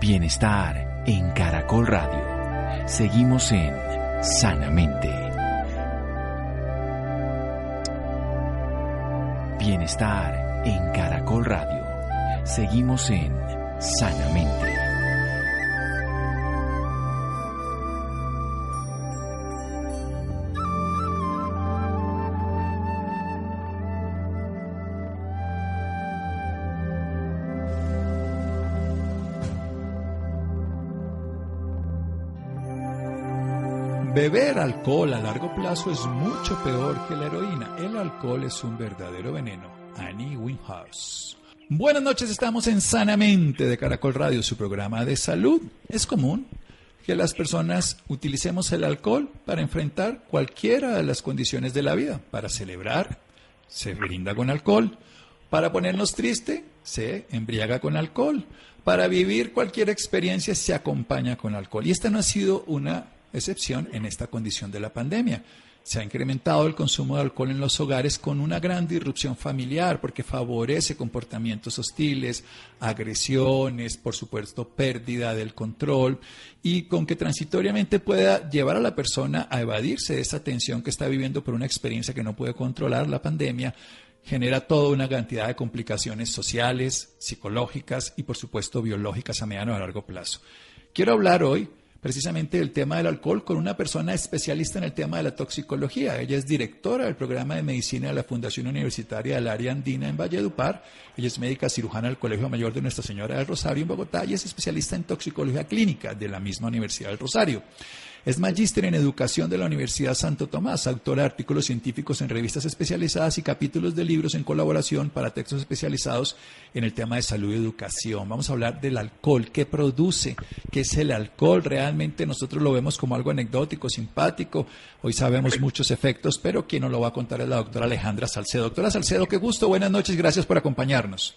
Bienestar en Caracol Radio. Seguimos en Sanamente. Bienestar en Caracol Radio. Seguimos en Sanamente. Beber alcohol a largo plazo es mucho peor que la heroína. El alcohol es un verdadero veneno. Annie Winhouse. Buenas noches, estamos en Sanamente de Caracol Radio, su programa de salud. Es común que las personas utilicemos el alcohol para enfrentar cualquiera de las condiciones de la vida. Para celebrar, se brinda con alcohol. Para ponernos triste, se embriaga con alcohol. Para vivir cualquier experiencia, se acompaña con alcohol. Y esta no ha sido una excepción en esta condición de la pandemia. Se ha incrementado el consumo de alcohol en los hogares con una gran disrupción familiar porque favorece comportamientos hostiles, agresiones, por supuesto, pérdida del control y con que transitoriamente pueda llevar a la persona a evadirse de esa tensión que está viviendo por una experiencia que no puede controlar la pandemia genera toda una cantidad de complicaciones sociales, psicológicas y por supuesto biológicas a mediano y a largo plazo. Quiero hablar hoy precisamente el tema del alcohol con una persona especialista en el tema de la toxicología. Ella es directora del programa de medicina de la Fundación Universitaria del Área Andina en Valledupar. Ella es médica cirujana del Colegio Mayor de Nuestra Señora del Rosario en Bogotá y es especialista en toxicología clínica de la misma Universidad del Rosario. Es magíster en educación de la Universidad Santo Tomás, autora de artículos científicos en revistas especializadas y capítulos de libros en colaboración para textos especializados en el tema de salud y educación. Vamos a hablar del alcohol, qué produce, qué es el alcohol. Realmente nosotros lo vemos como algo anecdótico, simpático. Hoy sabemos muchos efectos, pero quien nos lo va a contar es la doctora Alejandra Salcedo. Doctora Salcedo, qué gusto, buenas noches, gracias por acompañarnos.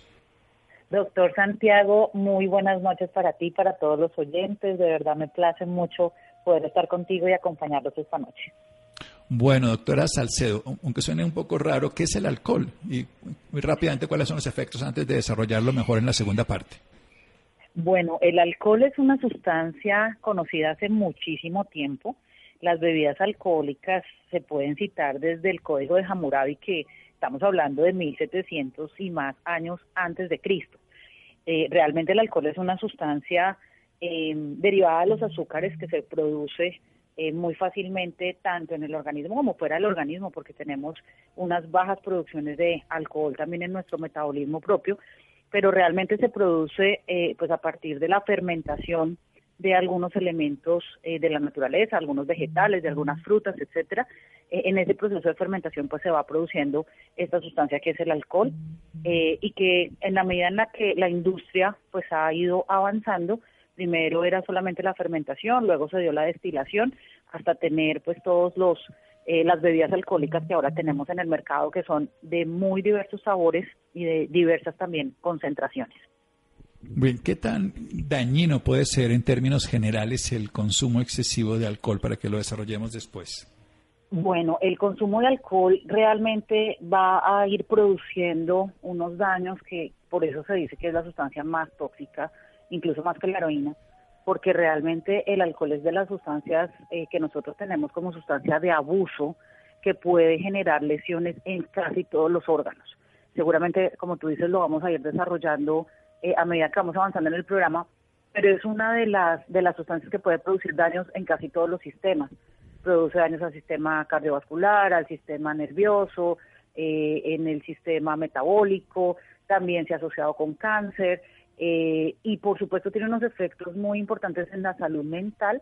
Doctor Santiago, muy buenas noches para ti, para todos los oyentes. De verdad me place mucho poder estar contigo y acompañarlos esta noche. Bueno, doctora Salcedo, aunque suene un poco raro, ¿qué es el alcohol? Y muy rápidamente, ¿cuáles son los efectos antes de desarrollarlo mejor en la segunda parte? Bueno, el alcohol es una sustancia conocida hace muchísimo tiempo. Las bebidas alcohólicas se pueden citar desde el Código de Hammurabi, que estamos hablando de 1700 y más años antes de Cristo. Eh, realmente el alcohol es una sustancia eh, derivada de los azúcares que se produce eh, muy fácilmente tanto en el organismo como fuera del organismo, porque tenemos unas bajas producciones de alcohol también en nuestro metabolismo propio, pero realmente se produce eh, pues a partir de la fermentación de algunos elementos eh, de la naturaleza, algunos vegetales, de algunas frutas, etcétera. en ese proceso de fermentación pues se va produciendo esta sustancia que es el alcohol y que en la medida en la que la industria pues ha ido avanzando, primero era solamente la fermentación, luego se dio la destilación, hasta tener pues todos los eh, las bebidas alcohólicas que ahora tenemos en el mercado que son de muy diversos sabores y de diversas también concentraciones. Bien, ¿qué tan dañino puede ser en términos generales el consumo excesivo de alcohol para que lo desarrollemos después? Bueno, el consumo de alcohol realmente va a ir produciendo unos daños que por eso se dice que es la sustancia más tóxica incluso más que la heroína, porque realmente el alcohol es de las sustancias eh, que nosotros tenemos como sustancia de abuso que puede generar lesiones en casi todos los órganos. Seguramente, como tú dices, lo vamos a ir desarrollando eh, a medida que vamos avanzando en el programa, pero es una de las, de las sustancias que puede producir daños en casi todos los sistemas. Produce daños al sistema cardiovascular, al sistema nervioso, eh, en el sistema metabólico, también se ha asociado con cáncer. Eh, y por supuesto tiene unos efectos muy importantes en la salud mental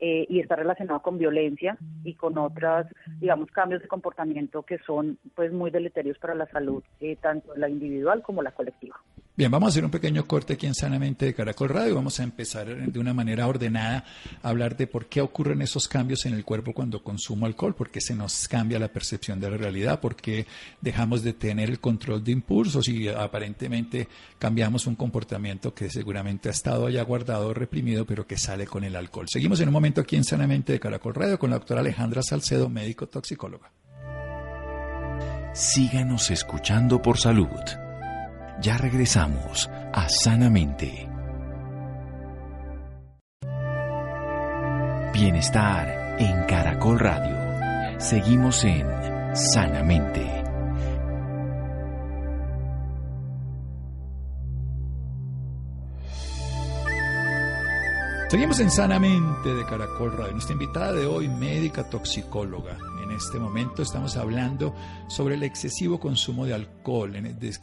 eh, y está relacionado con violencia y con otros, digamos, cambios de comportamiento que son pues muy deleterios para la salud, eh, tanto la individual como la colectiva. Bien, vamos a hacer un pequeño corte aquí en Sanamente de Caracol Radio. Vamos a empezar de una manera ordenada a hablar de por qué ocurren esos cambios en el cuerpo cuando consumo alcohol, por qué se nos cambia la percepción de la realidad, por qué dejamos de tener el control de impulsos y aparentemente cambiamos un comportamiento que seguramente ha estado allá guardado, reprimido, pero que sale con el alcohol. Seguimos en un momento momento aquí en Sanamente de Caracol Radio con la doctora Alejandra Salcedo, médico toxicóloga. Síganos escuchando por salud. Ya regresamos a Sanamente. Bienestar en Caracol Radio. Seguimos en Sanamente. Seguimos en Sanamente de Caracol Radio. Nuestra invitada de hoy, médica toxicóloga. En este momento estamos hablando sobre el excesivo consumo de alcohol,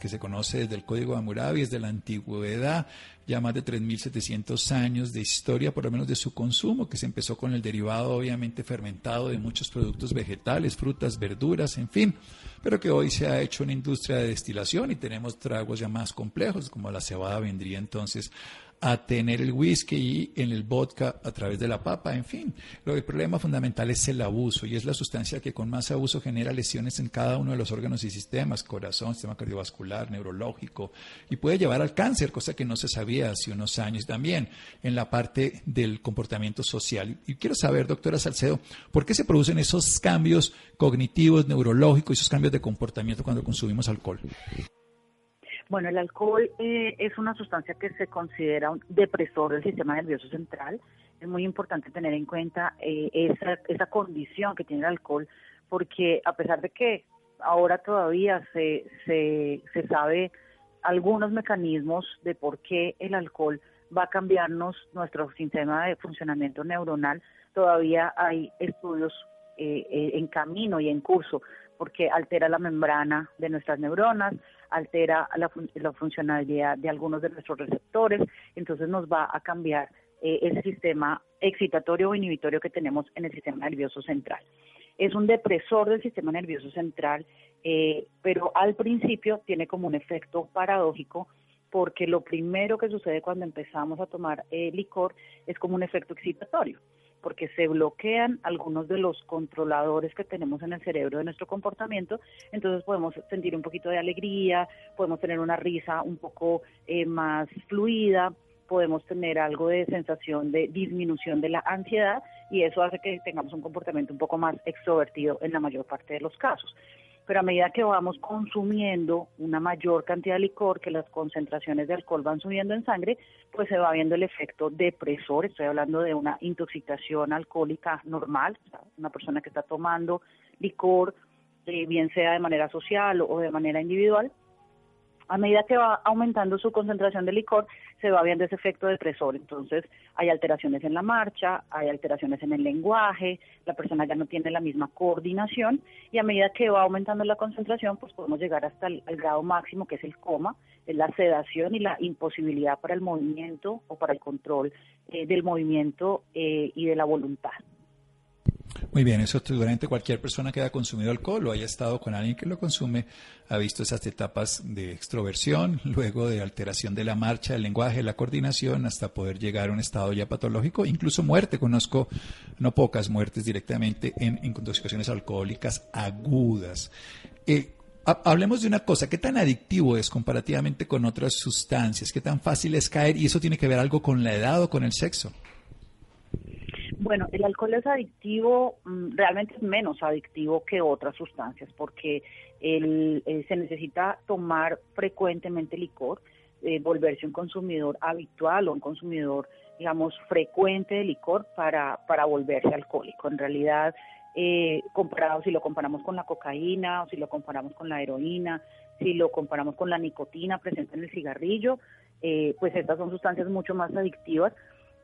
que se conoce desde el Código de Hammurabi, desde la antigüedad, ya más de 3.700 años de historia, por lo menos de su consumo, que se empezó con el derivado obviamente fermentado de muchos productos vegetales, frutas, verduras, en fin, pero que hoy se ha hecho una industria de destilación y tenemos tragos ya más complejos, como la cebada vendría entonces a tener el whisky y en el vodka a través de la papa, en fin. Lo, el problema fundamental es el abuso y es la sustancia que con más abuso genera lesiones en cada uno de los órganos y sistemas, corazón, sistema cardiovascular, neurológico y puede llevar al cáncer, cosa que no se sabía hace unos años también en la parte del comportamiento social. Y quiero saber, doctora Salcedo, ¿por qué se producen esos cambios cognitivos, neurológicos, esos cambios de comportamiento cuando consumimos alcohol? Bueno, el alcohol eh, es una sustancia que se considera un depresor del sistema nervioso central. Es muy importante tener en cuenta eh, esa, esa condición que tiene el alcohol, porque a pesar de que ahora todavía se, se, se sabe algunos mecanismos de por qué el alcohol va a cambiarnos nuestro sistema de funcionamiento neuronal, todavía hay estudios eh, en camino y en curso, porque altera la membrana de nuestras neuronas, altera la, funcionalidad de algunos de nuestros receptores, entonces nos va a cambiar eh, ese sistema excitatorio o inhibitorio que tenemos en el sistema nervioso central. Es un depresor del sistema nervioso central, eh, pero al principio tiene como un efecto paradójico porque lo primero que sucede cuando empezamos a tomar eh, licor es como un efecto excitatorio porque se bloquean algunos de los controladores que tenemos en el cerebro de nuestro comportamiento, entonces podemos sentir un poquito de alegría, podemos tener una risa un poco eh, más fluida, podemos tener algo de sensación de disminución de la ansiedad y eso hace que tengamos un comportamiento un poco más extrovertido en la mayor parte de los casos pero a medida que vamos consumiendo una mayor cantidad de licor, que las concentraciones de alcohol van subiendo en sangre, pues se va viendo el efecto depresor, estoy hablando de una intoxicación alcohólica normal, una persona que está tomando licor, eh, bien sea de manera social o de manera individual, a medida que va aumentando su concentración de licor, se va viendo ese efecto depresor. Entonces, hay alteraciones en la marcha, hay alteraciones en el lenguaje, la persona ya no tiene la misma coordinación y a medida que va aumentando la concentración, pues podemos llegar hasta el, grado máximo que es el coma, es la sedación y la imposibilidad para el movimiento o para el control eh, del movimiento eh, y de la voluntad. Muy bien, eso durante cualquier persona que haya consumido alcohol o haya estado con alguien que lo consume ha visto esas etapas de extroversión, luego de alteración de la marcha, del lenguaje, la coordinación, hasta poder llegar a un estado ya patológico, incluso muerte. Conozco no pocas muertes directamente en intoxicaciones alcohólicas agudas. Eh, hablemos de una cosa, ¿qué tan adictivo es comparativamente con otras sustancias? ¿Qué tan fácil es caer? ¿Y eso tiene que ver algo con la edad o con el sexo? Bueno, el alcohol es adictivo, mm, realmente es menos adictivo que otras sustancias porque el, eh, se necesita tomar frecuentemente licor, eh, volverse un consumidor habitual o un consumidor, digamos, frecuente de licor para, para volverse alcohólico. En realidad, eh, comparado si lo comparamos con la cocaína o si lo comparamos con la heroína, si lo comparamos con la nicotina presente en el cigarrillo, pues estas son sustancias mucho más adictivas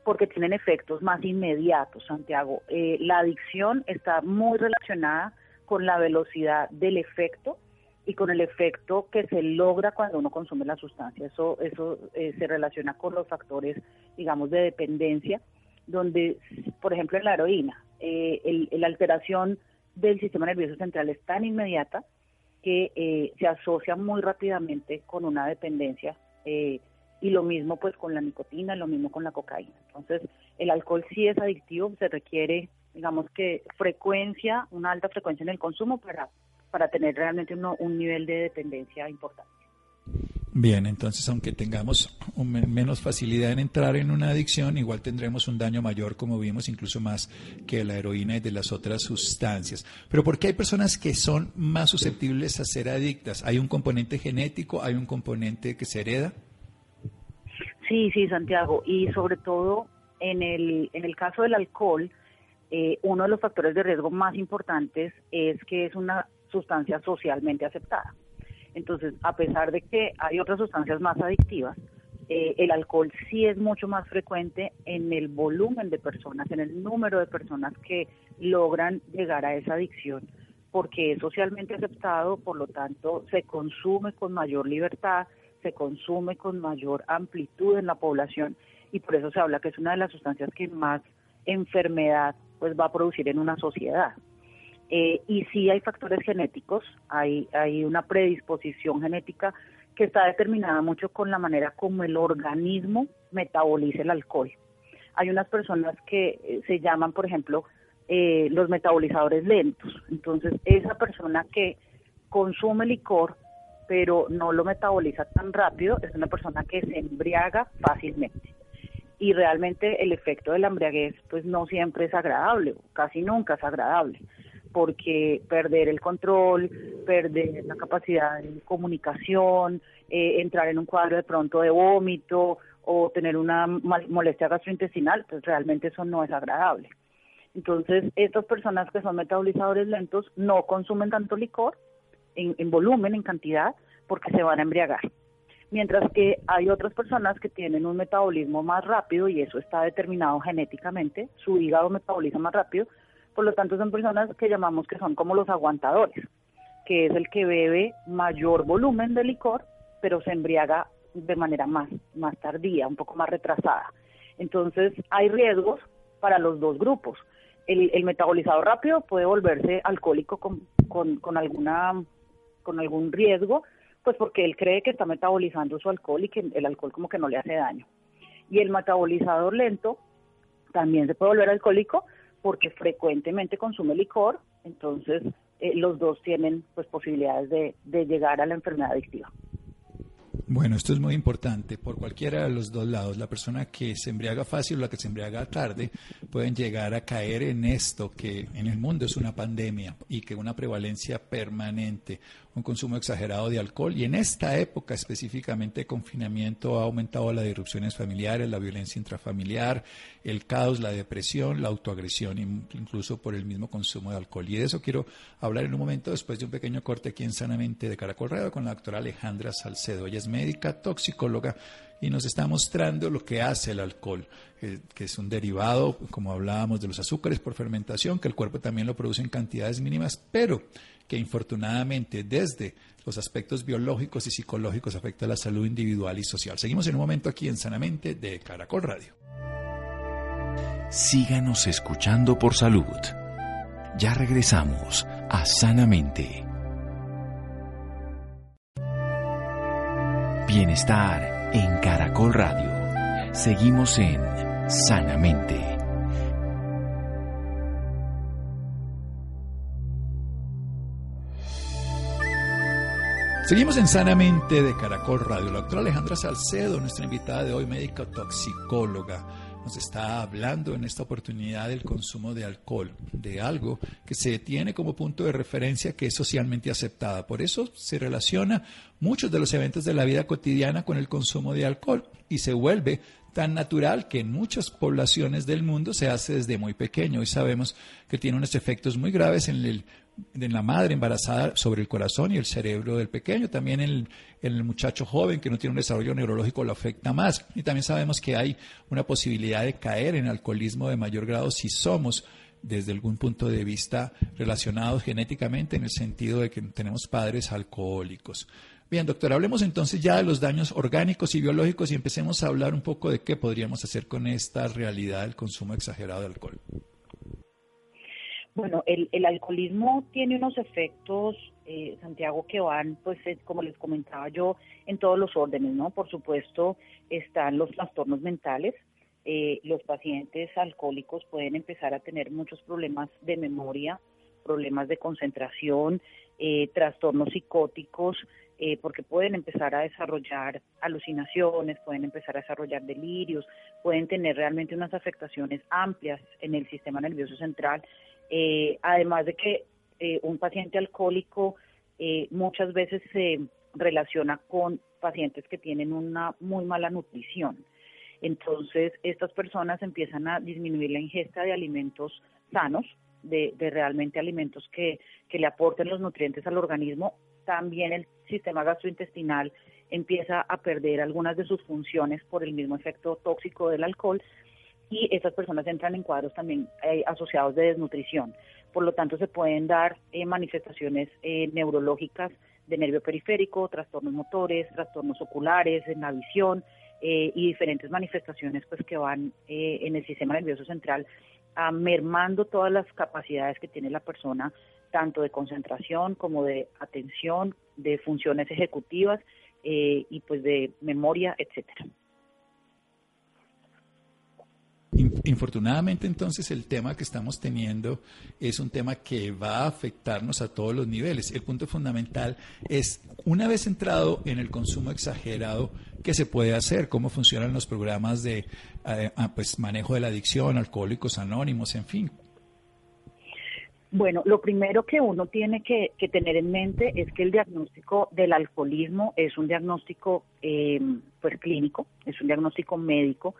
porque tienen efectos más inmediatos, Santiago. Eh, la adicción está muy relacionada con la velocidad del efecto y con el efecto que se logra cuando uno consume la sustancia. Eso, eso eh, se relaciona con los factores, digamos, de dependencia, donde, por ejemplo, en la heroína, eh, la alteración del sistema nervioso central es tan inmediata que se asocia muy rápidamente con una dependencia y lo mismo pues con la nicotina, lo mismo con la cocaína. Entonces, el alcohol sí es adictivo, se requiere, digamos que frecuencia, una alta frecuencia en el consumo para, para tener realmente un nivel de dependencia importante. Bien, entonces aunque tengamos menos facilidad en entrar en una adicción, igual tendremos un daño mayor, como vimos, incluso más que la heroína y de las otras sustancias. Pero ¿por qué hay personas que son más susceptibles a ser adictas? ¿Hay un componente genético? ¿Hay un componente que se hereda? Sí, sí, Santiago. Y sobre todo en el, en el caso del alcohol, eh, uno de los factores de riesgo más importantes es que es una sustancia socialmente aceptada. Entonces, a pesar de que hay otras sustancias más adictivas, eh, el alcohol sí es mucho más frecuente en el volumen de personas, en el número de personas que logran llegar a esa adicción, porque es socialmente aceptado, por lo tanto se consume con mayor libertad, se consume con mayor amplitud en la población y por eso se habla que es una de las sustancias que más enfermedad pues va a producir en una sociedad. Eh, y sí hay factores genéticos, hay, hay una predisposición genética que está determinada mucho con la manera como el organismo metaboliza el alcohol. Hay unas personas que eh, se llaman, por ejemplo, eh, los metabolizadores lentos. Entonces, esa persona que consume licor, pero no lo metaboliza tan rápido, es una persona que se embriaga fácilmente. Y realmente el efecto de la embriaguez, pues no siempre es agradable, casi nunca es agradable porque perder el control, perder la capacidad de comunicación, eh, entrar en un cuadro de pronto de vómito o tener una molestia gastrointestinal, pues realmente eso no es agradable. Entonces, estas personas que son metabolizadores lentos no consumen tanto licor en, en volumen, en cantidad, porque se van a embriagar. Mientras que hay otras personas que tienen un metabolismo más rápido y eso está determinado genéticamente, su hígado metaboliza más rápido, por lo tanto, son personas que llamamos que son como los aguantadores, que es el que bebe mayor volumen de licor, pero se embriaga de manera más, más tardía, un poco más retrasada. Entonces, hay riesgos para los dos grupos. El, metabolizado rápido puede volverse alcohólico con, con, alguna, con algún riesgo, pues porque él cree que está metabolizando su alcohol y que el alcohol como que no le hace daño. Y el metabolizador lento también se puede volver alcohólico, porque frecuentemente consume licor, entonces eh, los dos tienen pues posibilidades de, de llegar a la enfermedad adictiva. Bueno, esto es muy importante. Por cualquiera de los dos lados, la persona que se embriaga fácil o la que se embriaga tarde pueden llegar a caer en esto que en el mundo es una pandemia y que una prevalencia permanente, un consumo exagerado de alcohol y en esta época específicamente de confinamiento ha aumentado las disrupciones familiares, la violencia intrafamiliar, el caos, la depresión, la autoagresión, incluso por el mismo consumo de alcohol. Y de eso quiero hablar en un momento después de un pequeño corte aquí en Sanamente de Caracol Radio con la doctora Alejandra Salcedo. Ella es médica toxicóloga y nos está mostrando lo que hace el alcohol, eh, que es un derivado, como hablábamos, de los azúcares por fermentación, que el cuerpo también lo produce en cantidades mínimas, pero que infortunadamente desde los aspectos biológicos y psicológicos afecta a la salud individual y social. Seguimos en un momento aquí en Sanamente de Caracol Radio. Síganos escuchando por salud. Ya regresamos a Sanamente. Bienestar en Caracol Radio. Seguimos en Sanamente. Seguimos en Sanamente de Caracol Radio. La doctora Alejandra Salcedo, nuestra invitada de hoy, médica toxicóloga nos está hablando en esta oportunidad del consumo de alcohol, de algo que se tiene como punto de referencia que es socialmente aceptada. Por eso se relaciona muchos de los eventos de la vida cotidiana con el consumo de alcohol y se vuelve tan natural que en muchas poblaciones del mundo se hace desde muy pequeño y sabemos que tiene unos efectos muy graves en el en la madre embarazada sobre el corazón y el cerebro del pequeño, también en el, muchacho joven que no tiene un desarrollo neurológico lo afecta más. Y también sabemos que hay una posibilidad de caer en alcoholismo de mayor grado si somos desde algún punto de vista relacionados genéticamente en el sentido de que tenemos padres alcohólicos. Bien, doctor, hablemos entonces ya de los daños orgánicos y biológicos y empecemos a hablar un poco de qué podríamos hacer con esta realidad del consumo exagerado de alcohol. Bueno, el, alcoholismo tiene unos efectos, eh, Santiago, que van, pues, eh, como les comentaba yo, en todos los órdenes, ¿no? Por supuesto, están los trastornos mentales. Eh, los pacientes alcohólicos pueden empezar a tener muchos problemas de memoria, problemas de concentración, trastornos psicóticos, porque pueden empezar a desarrollar alucinaciones, pueden empezar a desarrollar delirios, pueden tener realmente unas afectaciones amplias en el sistema nervioso central eh, además de que eh, un paciente alcohólico eh, muchas veces se relaciona con pacientes que tienen una muy mala nutrición. Entonces, estas personas empiezan a disminuir la ingesta de alimentos sanos, de, realmente alimentos que, que le aporten los nutrientes al organismo, también el sistema gastrointestinal empieza a perder algunas de sus funciones por el mismo efecto tóxico del alcohol y esas personas entran en cuadros también eh, asociados de desnutrición. Por lo tanto, se pueden dar eh, manifestaciones eh, neurológicas de nervio periférico, trastornos motores, trastornos oculares, en la visión y diferentes manifestaciones pues que van en el sistema nervioso central a mermando todas las capacidades que tiene la persona, tanto de concentración como de atención, de funciones ejecutivas y pues de memoria, etcétera. Infortunadamente entonces el tema que estamos teniendo es un tema que va a afectarnos a todos los niveles. El punto fundamental es, una vez entrado en el consumo exagerado, ¿qué se puede hacer? ¿Cómo funcionan los programas de eh, ah, pues, manejo de la adicción, alcohólicos anónimos, en fin? Bueno, lo primero que uno tiene que, tener en mente es que el diagnóstico del alcoholismo es un diagnóstico eh, pues clínico, es un diagnóstico médico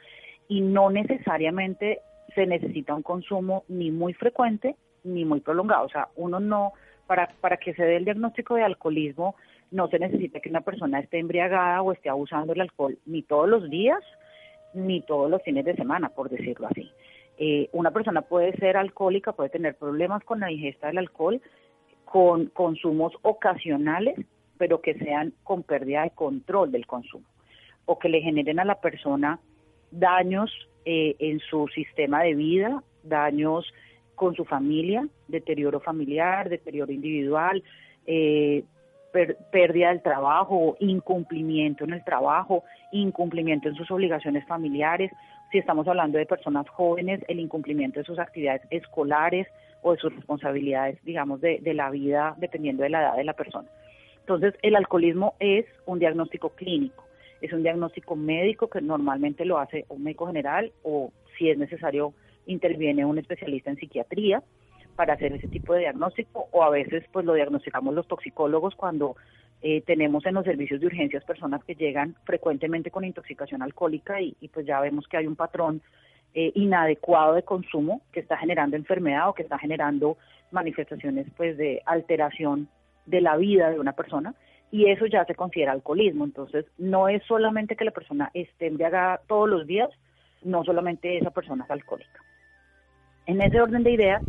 y no necesariamente se necesita un consumo ni muy frecuente ni muy prolongado. O sea, uno no, para, para que se dé el diagnóstico de alcoholismo, no se necesita que una persona esté embriagada o esté abusando del alcohol ni todos los días ni todos los fines de semana, por decirlo así. Eh, una persona puede ser alcohólica, puede tener problemas con la ingesta del alcohol, con consumos ocasionales, pero que sean con pérdida de control del consumo, o que le generen a la persona daños eh, en su sistema de vida, daños con su familia, deterioro familiar, deterioro individual, eh, pérdida del trabajo, incumplimiento en el trabajo, incumplimiento en sus obligaciones familiares. Si estamos hablando de personas jóvenes, el incumplimiento de sus actividades escolares o de sus responsabilidades, digamos, de, de la vida, dependiendo de la edad de la persona. Entonces, el alcoholismo es un diagnóstico clínico es un diagnóstico médico que normalmente lo hace un médico general o si es necesario interviene un especialista en psiquiatría para hacer ese tipo de diagnóstico. O a veces pues lo diagnosticamos los toxicólogos cuando eh, tenemos en los servicios de urgencias personas que llegan frecuentemente con intoxicación alcohólica y, pues ya vemos que hay un patrón eh, inadecuado de consumo que está generando enfermedad o que está generando manifestaciones pues de alteración de la vida de una persona y eso ya se considera alcoholismo. Entonces, no es solamente que la persona esté embriagada todos los días, no solamente esa persona es alcohólica. En ese orden de ideas,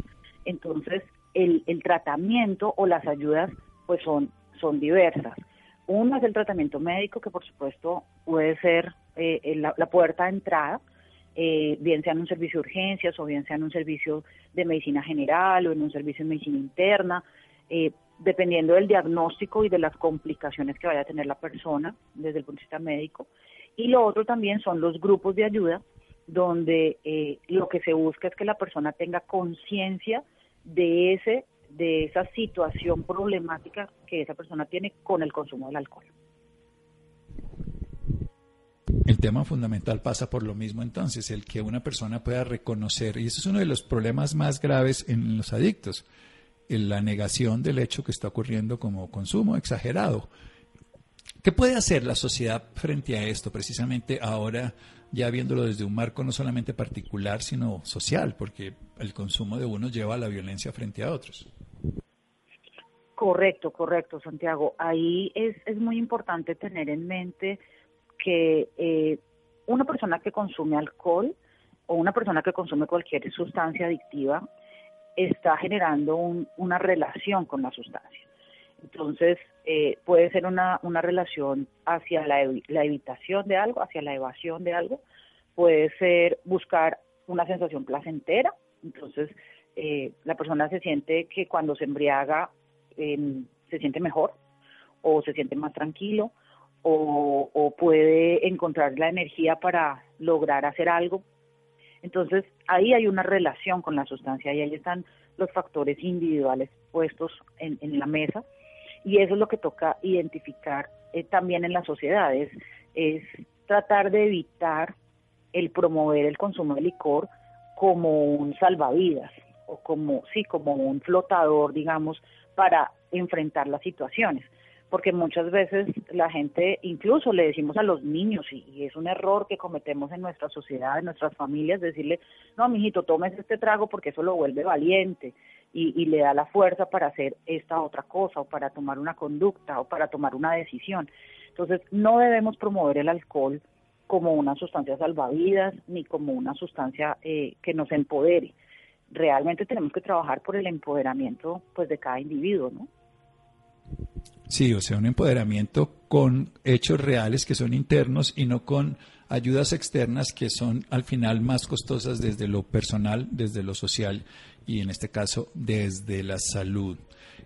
entonces, el, el tratamiento o las ayudas pues son, son diversas. Uno es el tratamiento médico, que por supuesto puede ser eh, la, puerta de entrada, eh, bien sea en un servicio de urgencias o bien sea en un servicio de medicina general o en un servicio de medicina interna. Eh, dependiendo del diagnóstico y de las complicaciones que vaya a tener la persona desde el punto de vista médico. Y lo otro también son los grupos de ayuda, donde eh, lo que se busca es que la persona tenga conciencia de ese de esa situación problemática que esa persona tiene con el consumo del alcohol. El tema fundamental pasa por lo mismo entonces, el que una persona pueda reconocer, y eso es uno de los problemas más graves en los adictos, la negación del hecho que está ocurriendo como consumo exagerado. ¿Qué puede hacer la sociedad frente a esto, precisamente ahora ya viéndolo desde un marco no solamente particular, sino social, porque el consumo de unos lleva a la violencia frente a otros? Correcto, correcto, Santiago. Ahí es, es muy importante tener en mente que eh, una persona que consume alcohol o una persona que consume cualquier sustancia adictiva está generando una relación con la sustancia. Entonces, eh, puede ser una, una relación hacia la, la, evitación de algo, hacia la evasión de algo, puede ser buscar una sensación placentera, entonces eh, la persona se siente que cuando se embriaga em, se siente mejor o se siente más tranquilo o, o puede encontrar la energía para lograr hacer algo entonces, ahí hay una relación con la sustancia y ahí están los factores individuales puestos en, la mesa y eso es lo que toca identificar eh, también en las sociedades, es tratar de evitar el promover el consumo de licor como un salvavidas o como sí como un flotador digamos para enfrentar las situaciones porque muchas veces la gente, incluso le decimos a los niños, y, es un error que cometemos en nuestra sociedad, en nuestras familias, decirle, no, mijito, tomes este trago porque eso lo vuelve valiente y, y le da la fuerza para hacer esta otra cosa, o para tomar una conducta, o para tomar una decisión. Entonces, no debemos promover el alcohol como una sustancia salvavidas, ni como una sustancia eh, que nos empodere. Realmente tenemos que trabajar por el empoderamiento pues de cada individuo, ¿no? Sí, o sea, un empoderamiento con hechos reales que son internos y no con ayudas externas que son al final más costosas desde lo personal, desde lo social y en este caso desde la salud.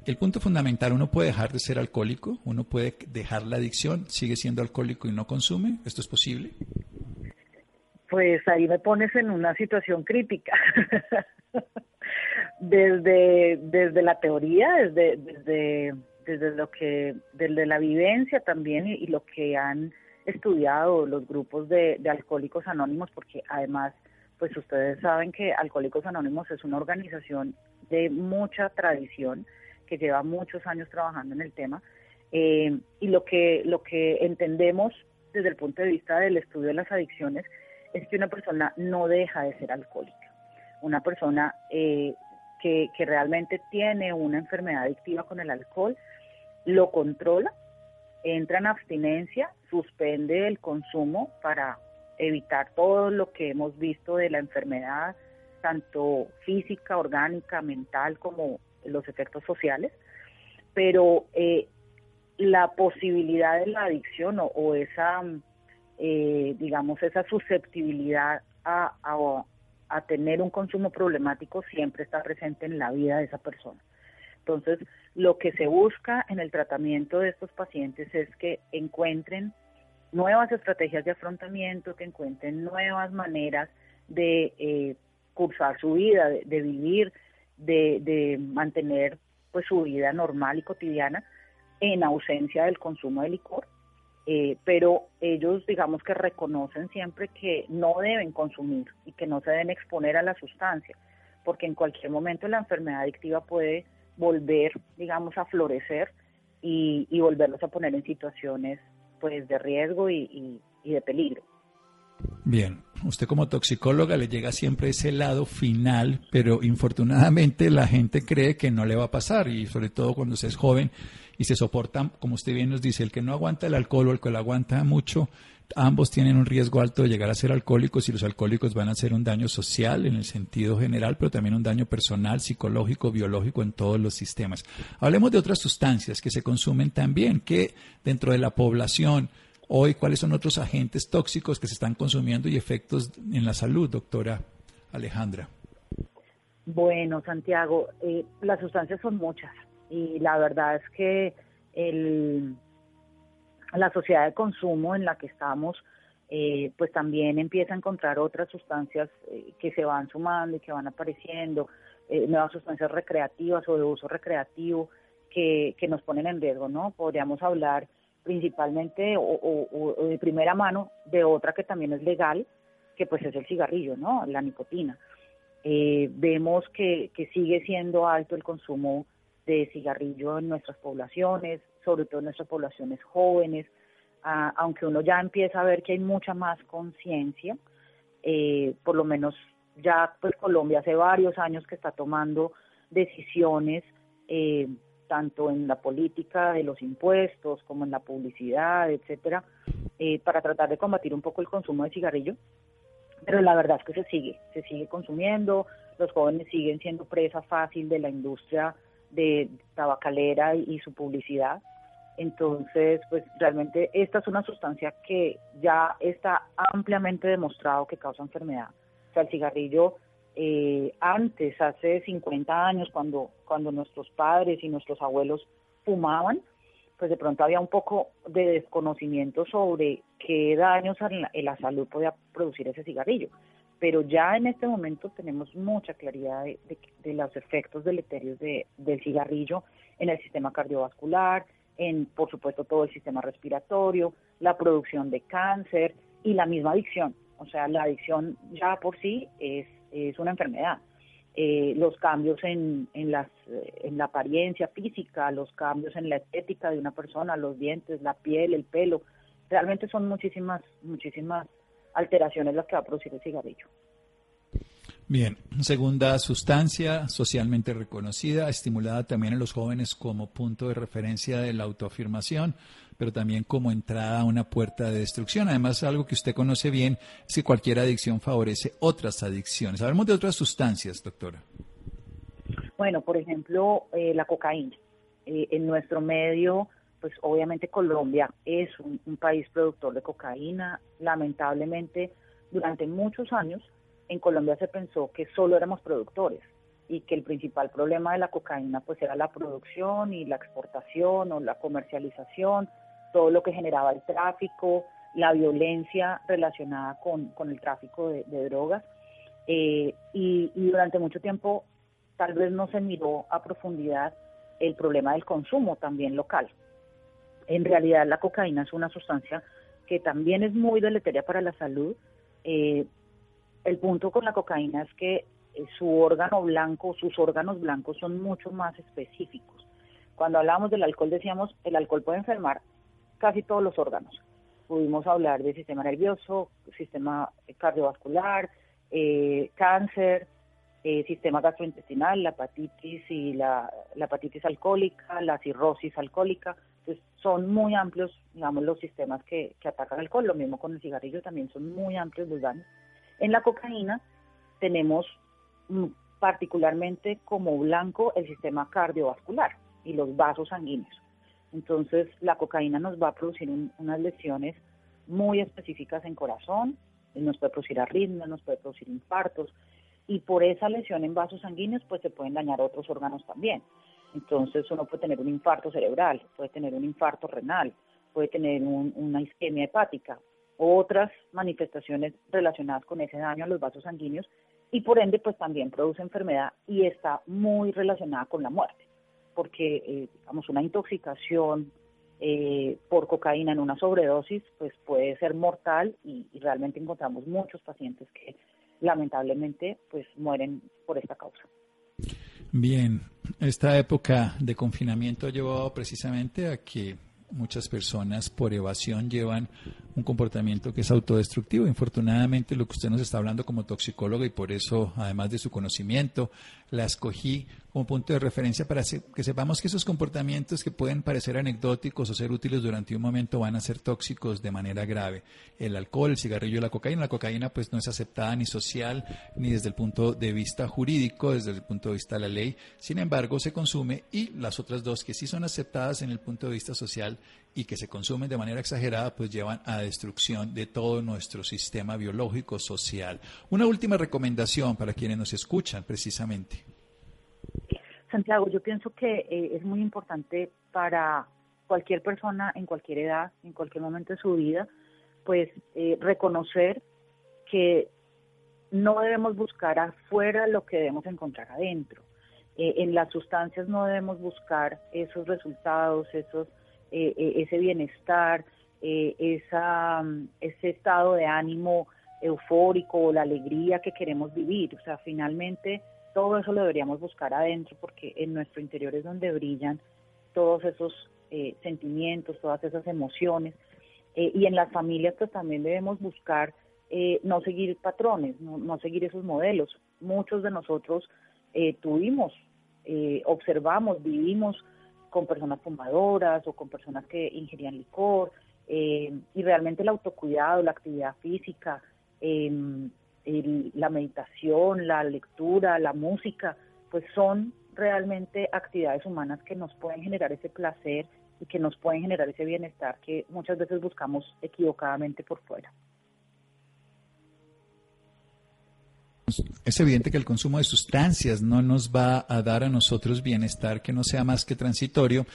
El punto fundamental, uno puede dejar de ser alcohólico, uno puede dejar la adicción, sigue siendo alcohólico y no consume, ¿esto es posible? Pues ahí me pones en una situación crítica. desde, desde la teoría, desde, desde desde lo que, desde la vivencia también y, lo que han estudiado los grupos de, alcohólicos anónimos, porque además, pues ustedes saben que Alcohólicos Anónimos es una organización de mucha tradición que lleva muchos años trabajando en el tema eh, y lo que lo que entendemos desde el punto de vista del estudio de las adicciones es que una persona no deja de ser alcohólica. Una persona eh, que, que realmente tiene una enfermedad adictiva con el alcohol lo controla, entra en abstinencia, suspende el consumo para evitar todo lo que hemos visto de la enfermedad, tanto física, orgánica, mental, como los efectos sociales, pero eh, la posibilidad de la adicción o, esa, eh, digamos, esa susceptibilidad a, a tener un consumo problemático siempre está presente en la vida de esa persona. Entonces, lo que se busca en el tratamiento de estos pacientes es que encuentren nuevas estrategias de afrontamiento, que encuentren nuevas maneras de eh, cursar su vida, de, vivir, de, mantener pues su vida normal y cotidiana en ausencia del consumo de licor. Eh, pero ellos digamos que reconocen siempre que no deben consumir y que no se deben exponer a la sustancia, porque en cualquier momento la enfermedad adictiva puede volver, digamos, a florecer y, volverlos a poner en situaciones pues de riesgo y, de peligro. Bien, usted como toxicóloga le llega siempre ese lado final, pero infortunadamente la gente cree que no le va a pasar y sobre todo cuando se es joven y se soporta, como usted bien nos dice, el que no aguanta el alcohol o el que lo aguanta mucho, ambos tienen un riesgo alto de llegar a ser alcohólicos y los alcohólicos van a hacer un daño social en el sentido general, pero también un daño personal, psicológico, biológico en todos los sistemas. Hablemos de otras sustancias que se consumen también, que dentro de la población hoy, ¿cuáles son otros agentes tóxicos que se están consumiendo y efectos en la salud, doctora Alejandra? Bueno, Santiago, eh, las sustancias son muchas y la verdad es que el la sociedad de consumo en la que estamos, eh, pues también empieza a encontrar otras sustancias eh, que se van sumando y que van apareciendo, eh, nuevas sustancias recreativas o de uso recreativo que, que nos ponen en riesgo, ¿no? Podríamos hablar principalmente o, de primera mano de otra que también es legal, que pues es el cigarrillo, ¿no? La nicotina. vemos que, que sigue siendo alto el consumo de cigarrillo en nuestras poblaciones, sobre todo en nuestras poblaciones jóvenes, aunque uno ya empieza a ver que hay mucha más conciencia, eh, por lo menos ya pues Colombia hace varios años que está tomando decisiones eh, tanto en la política de los impuestos como en la publicidad, etcétera, eh, para tratar de combatir un poco el consumo de cigarrillo. Pero la verdad es que se sigue, se sigue consumiendo, los jóvenes siguen siendo presa fácil de la industria de tabacalera y su publicidad. Entonces, pues realmente esta es una sustancia que ya está ampliamente demostrado que causa enfermedad. O sea, el cigarrillo eh, antes, hace 50 años, cuando, cuando nuestros padres y nuestros abuelos fumaban, pues de pronto había un poco de desconocimiento sobre qué daños en la, la salud podía producir ese cigarrillo. Pero ya en este momento tenemos mucha claridad de, de, los efectos deleterios de, del cigarrillo en el sistema cardiovascular, en, por supuesto, todo el sistema respiratorio, la producción de cáncer y la misma adicción. O sea, la adicción ya por sí es, es una enfermedad. eh, los cambios en, en, las, en la apariencia física, los cambios en la estética de una persona, los dientes, la piel, el pelo. Realmente son muchísimas, muchísimas alteraciones las que va a producir el cigarrillo. Bien, segunda sustancia socialmente reconocida, estimulada también en los jóvenes como punto de referencia de la autoafirmación, pero también como entrada a una puerta de destrucción. Además, algo que usted conoce bien es que cualquier adicción favorece otras adicciones. Hablemos de otras sustancias, doctora. Bueno, por ejemplo, eh, la cocaína. Eh, en nuestro medio, pues obviamente Colombia es un país productor de cocaína. Lamentablemente, durante muchos años, en Colombia se pensó que solo éramos productores y que el principal problema de la cocaína pues era la producción y la exportación o la comercialización, todo lo que generaba el tráfico, la violencia relacionada con, el tráfico de, drogas. Eh, y, durante mucho tiempo tal vez no se miró a profundidad el problema del consumo también local. En realidad la cocaína es una sustancia que también es muy deleteria para la salud, eh, el punto con la cocaína es que eh, su órgano blanco, sus órganos blancos son mucho más específicos. Cuando hablábamos del alcohol decíamos, el alcohol puede enfermar casi todos los órganos. Pudimos hablar del sistema nervioso, sistema cardiovascular, eh, cáncer, eh, sistema gastrointestinal, la hepatitis y la, hepatitis alcohólica, la cirrosis alcohólica. Entonces, son muy amplios, digamos, los sistemas que, que atacan alcohol. Lo mismo con el cigarrillo, también son muy amplios los daños. En la cocaína tenemos mm, particularmente como blanco el sistema cardiovascular y los vasos sanguíneos. Entonces, la cocaína nos va a producir unas lesiones muy específicas en corazón, nos puede producir arritmias, nos puede producir infartos, y por esa lesión en vasos sanguíneos, pues se pueden dañar otros órganos también. Entonces, uno puede tener un infarto cerebral, puede tener un infarto renal, puede tener una isquemia hepática, otras manifestaciones relacionadas con ese daño a los vasos sanguíneos y por ende pues también produce enfermedad y está muy relacionada con la muerte, porque eh, digamos una intoxicación eh, por cocaína en una sobredosis pues puede ser mortal y, y realmente encontramos muchos pacientes que lamentablemente pues mueren por esta causa. Bien, esta época de confinamiento ha llevado precisamente a que muchas personas por evasión llevan un comportamiento que es autodestructivo. Infortunadamente, lo que usted nos está hablando como toxicóloga y por eso, además de su conocimiento, la escogí como punto de referencia para que sepamos que esos comportamientos que pueden parecer anecdóticos o ser útiles durante un momento van a ser tóxicos de manera grave. El alcohol, el cigarrillo y la cocaína. La cocaína pues no es aceptada ni social ni desde el punto de vista jurídico, desde el punto de vista de la ley. Sin embargo, se consume y las otras dos que sí son aceptadas en el punto de vista social y que se consumen de manera exagerada, pues llevan a destrucción de todo nuestro sistema biológico social. Una última recomendación para quienes nos escuchan precisamente. Santiago, yo pienso que eh, es muy importante para cualquier persona en cualquier edad, en cualquier momento de su vida, pues eh, reconocer que no debemos buscar afuera lo que debemos encontrar adentro. Eh, en las sustancias no debemos buscar esos resultados, esos, ese bienestar, esa, ese estado de ánimo eufórico o la alegría que queremos vivir. O sea, finalmente todo eso lo deberíamos buscar adentro porque en nuestro interior es donde brillan todos esos eh, sentimientos, todas esas emociones. Eh, y en las familias pues también debemos buscar eh, no seguir patrones, no, seguir esos modelos. Muchos de nosotros tuvimos, observamos, vivimos con personas fumadoras o con personas que ingerían licor y realmente el autocuidado, la actividad física, em, la meditación, la lectura, la música, pues son realmente actividades humanas que nos pueden generar ese placer y que nos pueden generar ese bienestar que muchas veces buscamos equivocadamente por fuera. Es evidente que el consumo de sustancias no nos va a dar a nosotros bienestar que no sea más que transitorio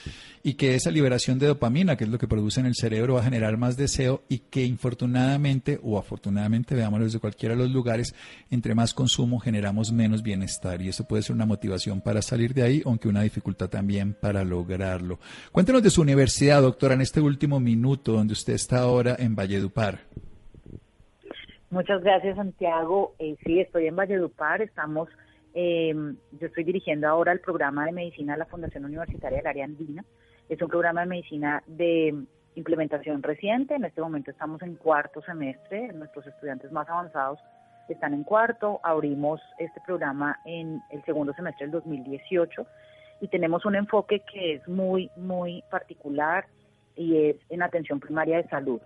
y que esa liberación de dopamina, que es lo que produce en el cerebro, va a generar más deseo y que infortunadamente o afortunadamente, veámoslo desde cualquiera de los lugares, entre más consumo generamos menos bienestar y eso puede ser una motivación para salir de ahí, aunque una dificultad también para lograrlo. Cuéntenos de su universidad, doctora, en este último minuto donde usted está ahora en Valledupar. Muchas gracias, Santiago. Eh, sí, estoy en Valledupar. Estamos Eh, yo estoy dirigiendo ahora el programa de medicina de la Fundación Universitaria del Área Andina. Es un programa de medicina de implementación reciente. En este momento estamos en cuarto semestre. Nuestros estudiantes más avanzados están en cuarto. Abrimos este programa en el segundo semestre del 2018 y tenemos un enfoque que es muy, muy particular y es en atención primaria de salud.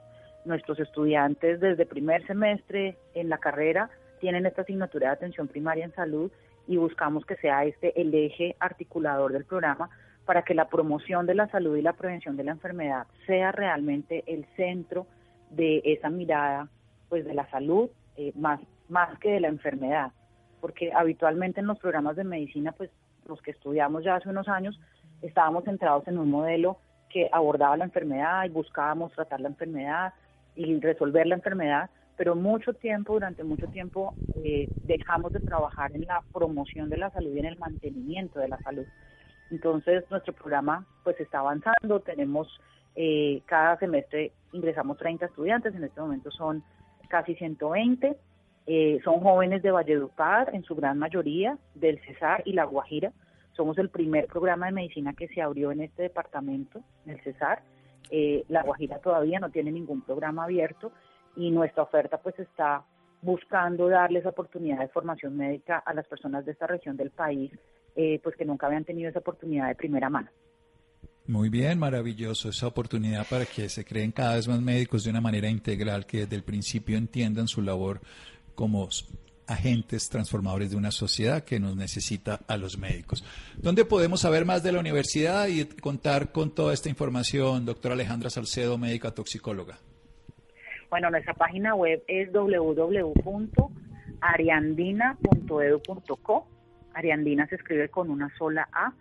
Nuestros estudiantes desde primer semestre en la carrera tienen esta asignatura de atención primaria en salud y buscamos que sea este el eje articulador del programa para que la promoción de la salud y la prevención de la enfermedad sea realmente el centro de esa mirada pues de la salud eh, más más que de la enfermedad. Porque habitualmente en los programas de medicina pues los que estudiamos ya hace unos años estábamos centrados en un modelo que abordaba la enfermedad y buscábamos tratar la enfermedad y resolver la enfermedad pero mucho tiempo, durante mucho tiempo, eh, dejamos de trabajar en la promoción de la salud y en el mantenimiento de la salud. Entonces, nuestro programa pues está avanzando, tenemos eh, cada semestre ingresamos 30 estudiantes, en este momento son casi 120, eh, son jóvenes de Valledupar en su gran mayoría, del Cesar y La Guajira. Somos el primer programa de medicina que se abrió en este departamento, en el Cesar. La Guajira todavía no tiene ningún programa abierto y nuestra oferta pues está buscando darles oportunidad de formación médica a las personas de esta región del país, eh, pues que nunca habían tenido esa oportunidad de primera mano. Muy bien, maravilloso esa oportunidad para que se creen cada vez más médicos de una manera integral, que desde el principio entiendan su labor como agentes transformadores de una sociedad que nos necesita a los médicos. ¿Dónde podemos saber más de la universidad y contar con toda esta información, doctora Alejandra Salcedo, médica toxicóloga? Bueno, nuestra página web es www.ariandina.edu.co. Ariandina se escribe con una sola A.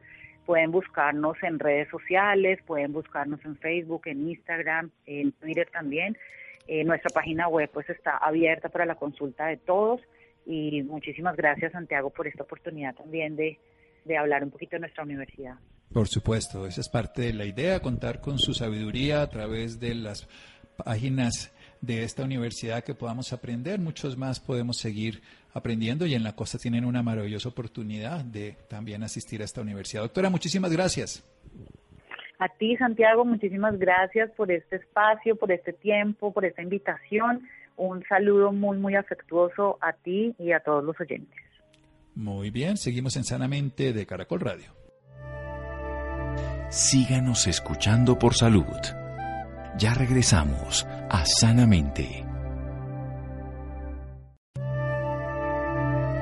Pueden buscarnos en redes sociales, pueden buscarnos en Facebook, en Instagram, en Twitter también. Eh, nuestra página web pues está abierta para la consulta de todos y muchísimas gracias Santiago por esta oportunidad también de, de hablar un poquito de nuestra universidad. Por supuesto, esa es parte de la idea, contar con su sabiduría a través de las páginas de esta universidad que podamos aprender, muchos más podemos seguir aprendiendo y en la costa tienen una maravillosa oportunidad de también asistir a esta universidad. Doctora, muchísimas gracias. A ti, Santiago, muchísimas gracias por este espacio, por este tiempo, por esta invitación. Un saludo muy, muy afectuoso a ti y a todos los oyentes. Muy bien, seguimos en Sanamente de Caracol Radio. Síganos escuchando por salud. Ya regresamos a Sanamente.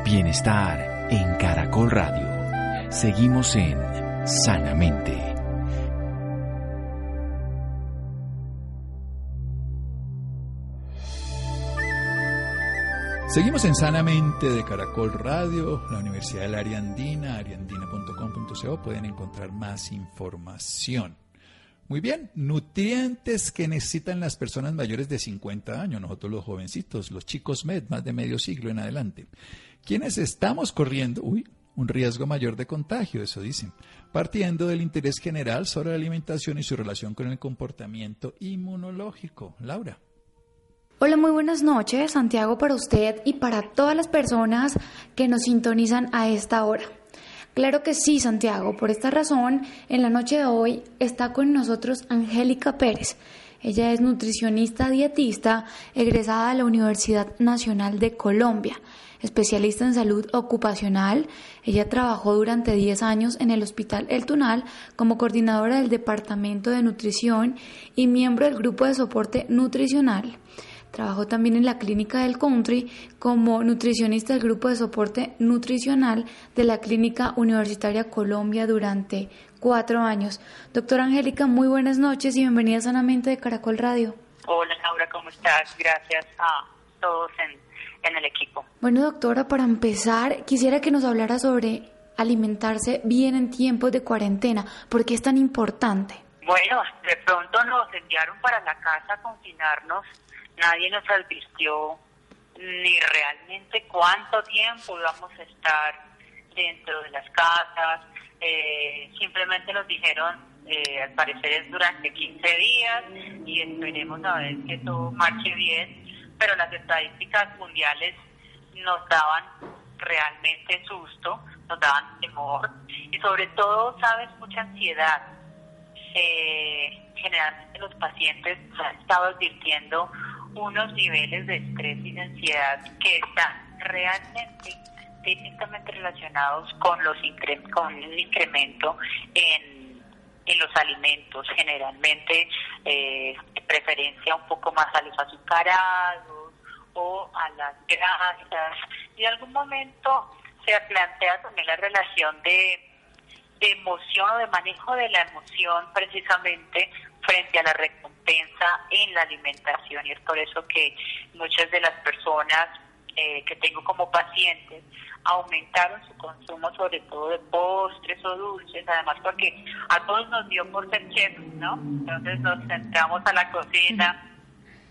Bienestar en Caracol Radio. Seguimos en Sanamente. Seguimos en Sanamente de Caracol Radio, la Universidad del Área Andina, ariandina.com.co. Pueden encontrar más información. Muy bien, nutrientes que necesitan las personas mayores de 50 años, nosotros los jovencitos, los chicos med, más de medio siglo en adelante, quienes estamos corriendo, uy, un riesgo mayor de contagio, eso dicen, partiendo del interés general sobre la alimentación y su relación con el comportamiento inmunológico. Laura. Hola, muy buenas noches, Santiago, para usted y para todas las personas que nos sintonizan a esta hora. Claro que sí, Santiago. Por esta razón, en la noche de hoy está con nosotros Angélica Pérez. Ella es nutricionista dietista egresada de la Universidad Nacional de Colombia, especialista en salud ocupacional. Ella trabajó durante 10 años en el Hospital El Tunal como coordinadora del Departamento de Nutrición y miembro del Grupo de Soporte Nutricional. Trabajó también en la Clínica del Country como nutricionista del grupo de soporte nutricional de la Clínica Universitaria Colombia durante cuatro años. Doctora Angélica, muy buenas noches y bienvenida sanamente de Caracol Radio. Hola Laura, ¿cómo estás? Gracias a todos en, en el equipo. Bueno, doctora, para empezar, quisiera que nos hablara sobre alimentarse bien en tiempos de cuarentena. ¿Por qué es tan importante? Bueno, de pronto nos enviaron para la casa a confinarnos nadie nos advirtió ni realmente cuánto tiempo íbamos a estar dentro de las casas, eh, simplemente nos dijeron, eh, al parecer es durante 15 días y esperemos a ver que todo marche bien, pero las estadísticas mundiales nos daban realmente susto, nos daban temor y sobre todo, sabes, mucha ansiedad. Eh, generalmente los pacientes han estado advirtiendo unos niveles de estrés y de ansiedad que están realmente directamente relacionados con los con el incremento en, en los alimentos, generalmente eh, preferencia un poco más a los azucarados o a las grasas. Y en algún momento se plantea también la relación de, de emoción o de manejo de la emoción precisamente frente a la recompensa en la alimentación y es por eso que muchas de las personas eh, que tengo como pacientes aumentaron su consumo sobre todo de postres o dulces, además porque a todos nos dio por ser chefs, ¿no? Entonces nos centramos a la cocina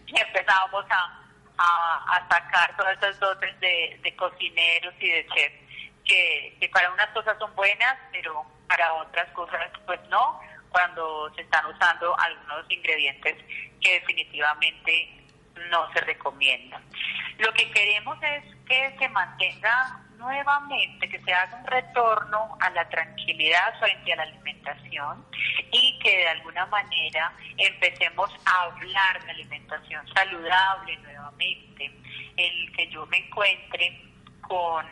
y empezamos a, a, sacar todas esas dotes de, cocineros y de chefs, que, que para unas cosas son buenas, pero para otras cosas pues no, cuando se están usando algunos ingredientes que definitivamente no se recomiendan. Lo que queremos es que se mantenga nuevamente, que se haga un retorno a la tranquilidad frente a la alimentación y que de alguna manera empecemos a hablar de alimentación saludable nuevamente, el que yo me encuentre con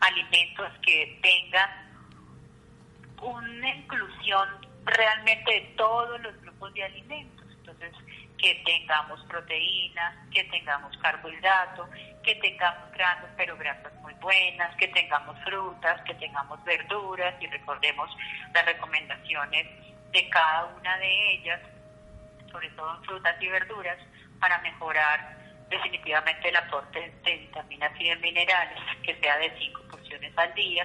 alimentos que tengan una inclusión realmente de todos los grupos de alimentos. Entonces, que tengamos proteínas, que tengamos carbohidratos, que tengamos grasas, pero grasas muy buenas, que tengamos frutas, que tengamos verduras y recordemos las recomendaciones de cada una de ellas, sobre todo en frutas y verduras, para mejorar definitivamente el aporte de vitaminas y de minerales, que sea de cinco porciones al día,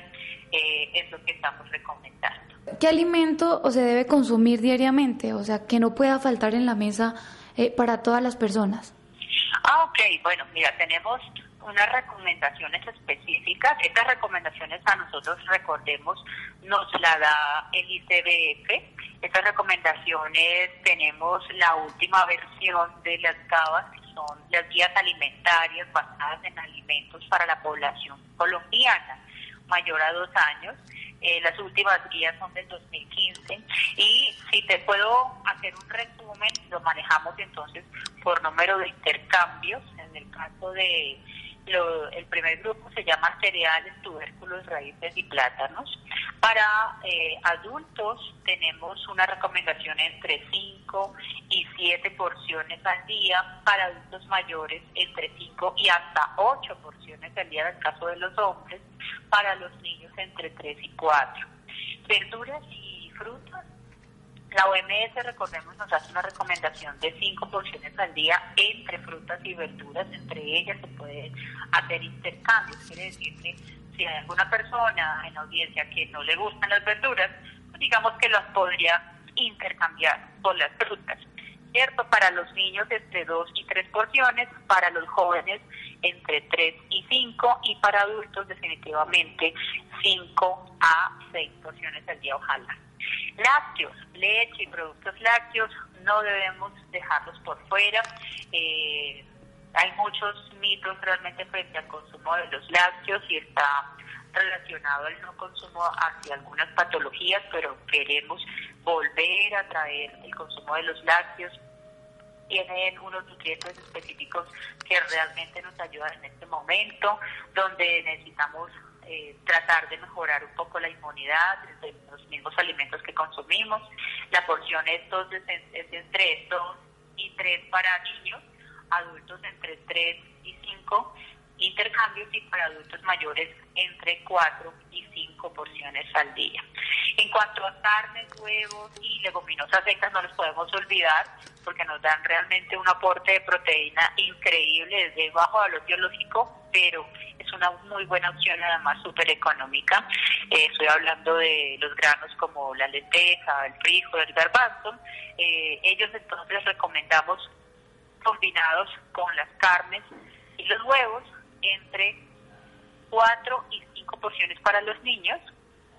eh, es lo que estamos recomendando. ¿Qué alimento se debe consumir diariamente? O sea, que no pueda faltar en la mesa eh, para todas las personas? Ah, ok. Bueno, mira, tenemos unas recomendaciones específicas. Estas recomendaciones a nosotros, recordemos, nos la da el ICBF. Estas recomendaciones tenemos la última versión de las GABAS, que son las guías alimentarias basadas en alimentos para la población colombiana mayor a dos años. Eh, las últimas guías son del 2015 y si te puedo hacer un resumen, lo manejamos entonces por número de intercambios. En el caso de el primer grupo se llama cereales, tubérculos, raíces y plátanos. Para eh, adultos tenemos una recomendación entre 5 y 7 porciones al día, para adultos mayores entre 5 y hasta 8 porciones al día en el caso de los hombres, para los niños entre 3 y 4. Verduras y frutas la OMS, recordemos, nos hace una recomendación de cinco porciones al día entre frutas y verduras. Entre ellas se puede hacer intercambios. Quiere decir que si hay alguna persona en la audiencia que no le gustan las verduras, pues digamos que las podría intercambiar por las frutas. ¿Cierto? Para los niños entre dos y tres porciones, para los jóvenes entre tres y cinco y para adultos definitivamente cinco a seis porciones al día, ojalá. Lácteos, leche y productos lácteos no debemos dejarlos por fuera. Eh, hay muchos mitos realmente frente al consumo de los lácteos y está relacionado al no consumo hacia algunas patologías, pero queremos volver a traer el consumo de los lácteos. Tienen unos nutrientes específicos que realmente nos ayudan en este momento, donde necesitamos eh, tratar de mejorar un poco la inmunidad desde los mismos alimentos que consumimos. La porción es, es entre 2 y 3 para niños, adultos entre 3 y 5 intercambios y para adultos mayores entre 4 y 5 porciones al día. En cuanto a carnes, huevos y leguminosas secas, no los podemos olvidar porque nos dan realmente un aporte de proteína increíble desde bajo valor biológico, pero es una muy buena opción, además súper económica. Eh, estoy hablando de los granos como la lenteja, el frijol, el garbanzo. Eh, ellos entonces recomendamos combinados con las carnes y los huevos entre 4 y 5 porciones para los niños,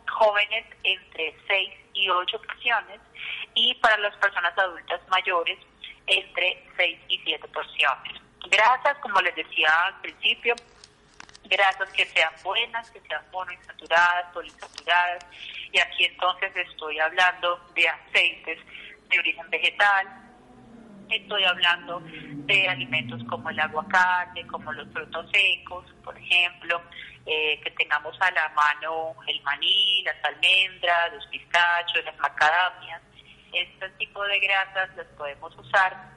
jóvenes entre 6 y 8 porciones y para las personas adultas mayores entre 6 y 7 porciones. Grasas, como les decía al principio, grasas que sean buenas, que sean monoinsaturadas, poliinsaturadas, y aquí entonces estoy hablando de aceites de origen vegetal, estoy hablando de alimentos como el aguacate, como los frutos secos, por ejemplo, eh, que tengamos a la mano el maní, las almendras, los pistachos, las macadamias. Este tipo de grasas las podemos usar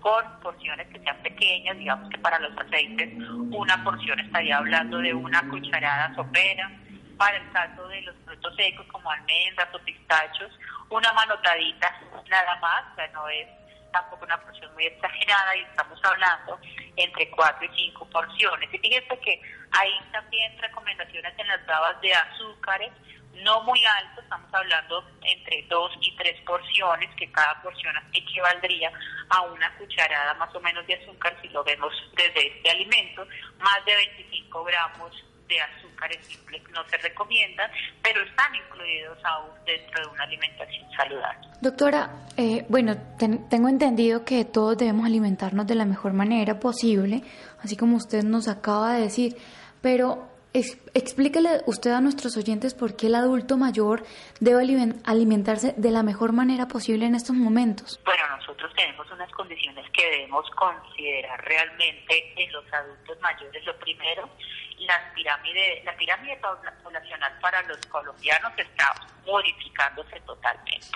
con porciones que sean pequeñas, digamos que para los aceites una porción estaría hablando de una cucharada sopera, para el caso de los frutos secos como almendras o pistachos, una manotadita nada más, o sea, no es tampoco una porción muy exagerada y estamos hablando entre 4 y 5 porciones. Y fíjense que hay también recomendaciones en las babas de azúcares, no muy altos, estamos hablando entre 2 y 3 porciones, que cada porción equivaldría a una cucharada más o menos de azúcar si lo vemos desde este alimento, más de 25 gramos de azúcares simples no se recomiendan, pero están incluidos aún dentro de una alimentación saludable. Doctora, eh, bueno, tengo entendido que todos debemos alimentarnos de la mejor manera posible, así como usted nos acaba de decir, pero explíquele usted a nuestros oyentes por qué el adulto mayor debe alimentarse de la mejor manera posible en estos momentos. Bueno, nosotros tenemos unas condiciones que debemos considerar realmente en los adultos mayores. Lo primero la pirámide, la pirámide poblacional para los colombianos está modificándose totalmente.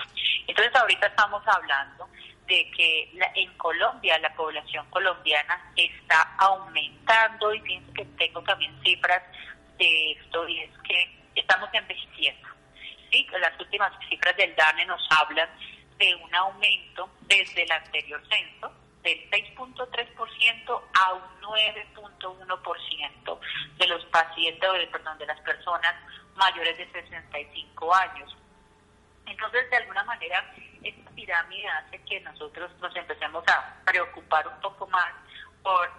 Entonces ahorita estamos hablando de que en Colombia la población colombiana está aumentando y pienso que tengo también cifras de esto y es que estamos envejeciendo. ¿sí? Las últimas cifras del DANE nos hablan de un aumento desde el anterior censo del 6.3% a un 9.1% de los pacientes, perdón, de las personas mayores de 65 años. Entonces, de alguna manera, esta pirámide hace que nosotros nos empecemos a preocupar un poco más por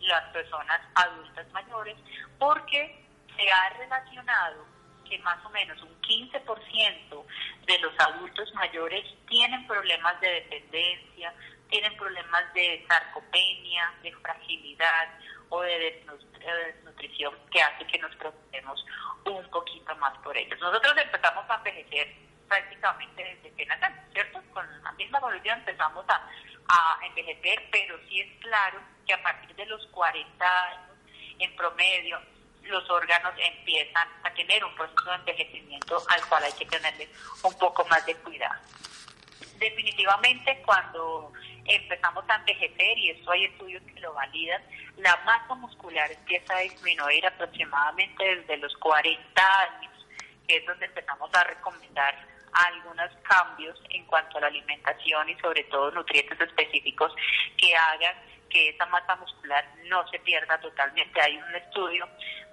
las personas adultas mayores, porque se ha relacionado que más o menos un 15% de los adultos mayores tienen problemas de dependencia, tienen problemas de sarcopenia, de fragilidad o de desnutrición que hace que nos preocupemos un poquito más por ellos. Nosotros empezamos a envejecer prácticamente desde que nacemos, ¿cierto? Con la misma evolución empezamos a, a envejecer, pero sí es claro que a partir de los 40 años, en promedio, los órganos empiezan a tener un proceso de envejecimiento al cual hay que tenerle un poco más de cuidado. Definitivamente cuando empezamos a envejecer, y esto hay estudios que lo validan, la masa muscular empieza a disminuir aproximadamente desde los 40 años, que es donde empezamos a recomendar algunos cambios en cuanto a la alimentación y sobre todo nutrientes específicos que hagan que esa masa muscular no se pierda totalmente. Hay un estudio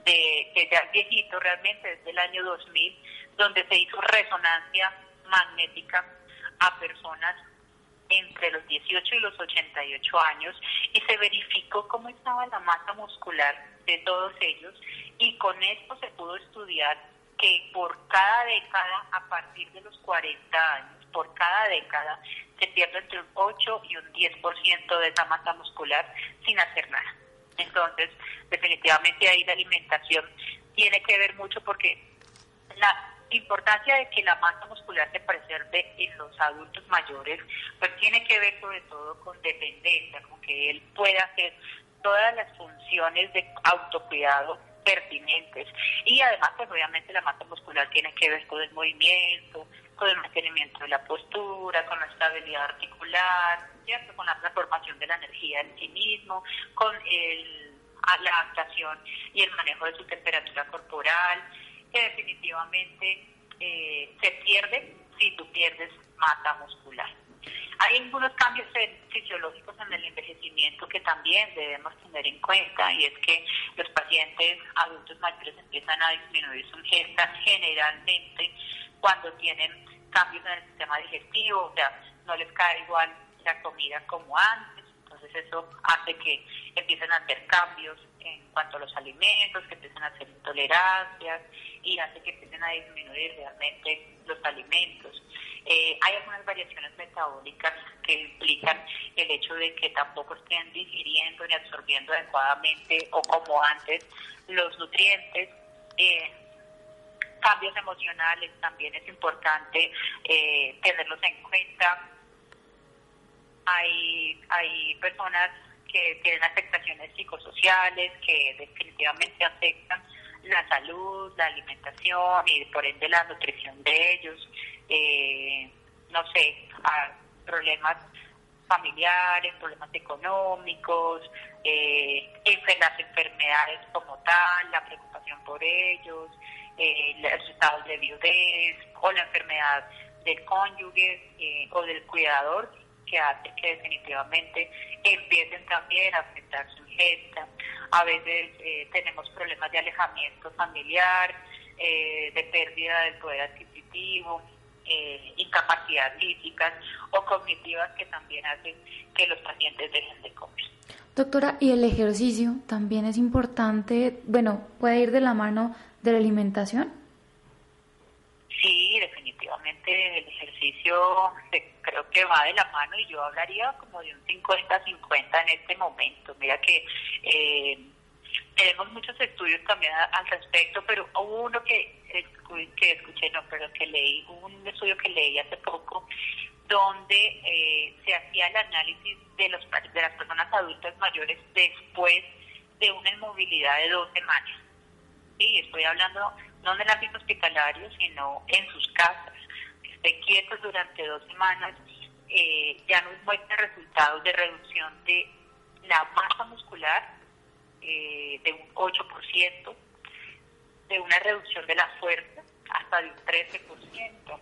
de que ya es viejito realmente, desde el año 2000, donde se hizo resonancia magnética a personas entre los 18 y los 88 años y se verificó cómo estaba la masa muscular de todos ellos y con esto se pudo estudiar que por cada década, a partir de los 40 años, por cada década, se pierde entre un 8 y un 10% de esa masa muscular sin hacer nada. Entonces, definitivamente ahí la alimentación tiene que ver mucho porque la importancia de que la masa muscular se preserve en los adultos mayores, pues tiene que ver sobre todo con dependencia, con que él pueda hacer todas las funciones de autocuidado pertinentes. Y además, pues obviamente la masa muscular tiene que ver con el movimiento, con el mantenimiento de la postura, con la estabilidad articular, ¿cierto? con la transformación de la energía en sí mismo, con el, la adaptación y el manejo de su temperatura corporal que definitivamente eh, se pierde si tú pierdes masa muscular. Hay algunos cambios fisiológicos en el envejecimiento que también debemos tener en cuenta y es que los pacientes adultos mayores empiezan a disminuir su ingesta generalmente cuando tienen cambios en el sistema digestivo, o sea, no les cae igual la comida como antes, entonces eso hace que empiecen a hacer cambios en cuanto a los alimentos, que empiecen a hacer intolerancias y hace que empiecen a disminuir realmente los alimentos. Eh, hay algunas variaciones metabólicas que implican el hecho de que tampoco estén digiriendo ni absorbiendo adecuadamente o como antes los nutrientes. Eh, cambios emocionales también es importante eh, tenerlos en cuenta. Hay, hay personas que tienen afectaciones psicosociales que definitivamente afectan la salud, la alimentación y por ende la nutrición de ellos, eh, no sé, problemas familiares, problemas económicos, eh, las enfermedades como tal, la preocupación por ellos, eh, los estados de viudez o la enfermedad del cónyuge eh, o del cuidador que hace que definitivamente empiecen también a afectar su gesta. A veces eh, tenemos problemas de alejamiento familiar, eh, de pérdida del poder adquisitivo, eh, incapacidad físicas o cognitivas que también hacen que los pacientes dejen de comer. Doctora, ¿y el ejercicio también es importante? Bueno, ¿puede ir de la mano de la alimentación? Sí, definitivamente el ejercicio creo que va de la mano y yo hablaría como de un 50-50 en este momento. Mira que eh, tenemos muchos estudios también al respecto, pero uno que, que escuché, no, pero que leí, un estudio que leí hace poco donde eh, se hacía el análisis de, los, de las personas adultas mayores después de una inmovilidad de dos semanas. Y estoy hablando no en el ámbito hospitalario, sino en sus casas. Esté quietos durante dos semanas, eh, ya nos muestra resultados de reducción de la masa muscular eh, de un 8%, de una reducción de la fuerza hasta de un 13%,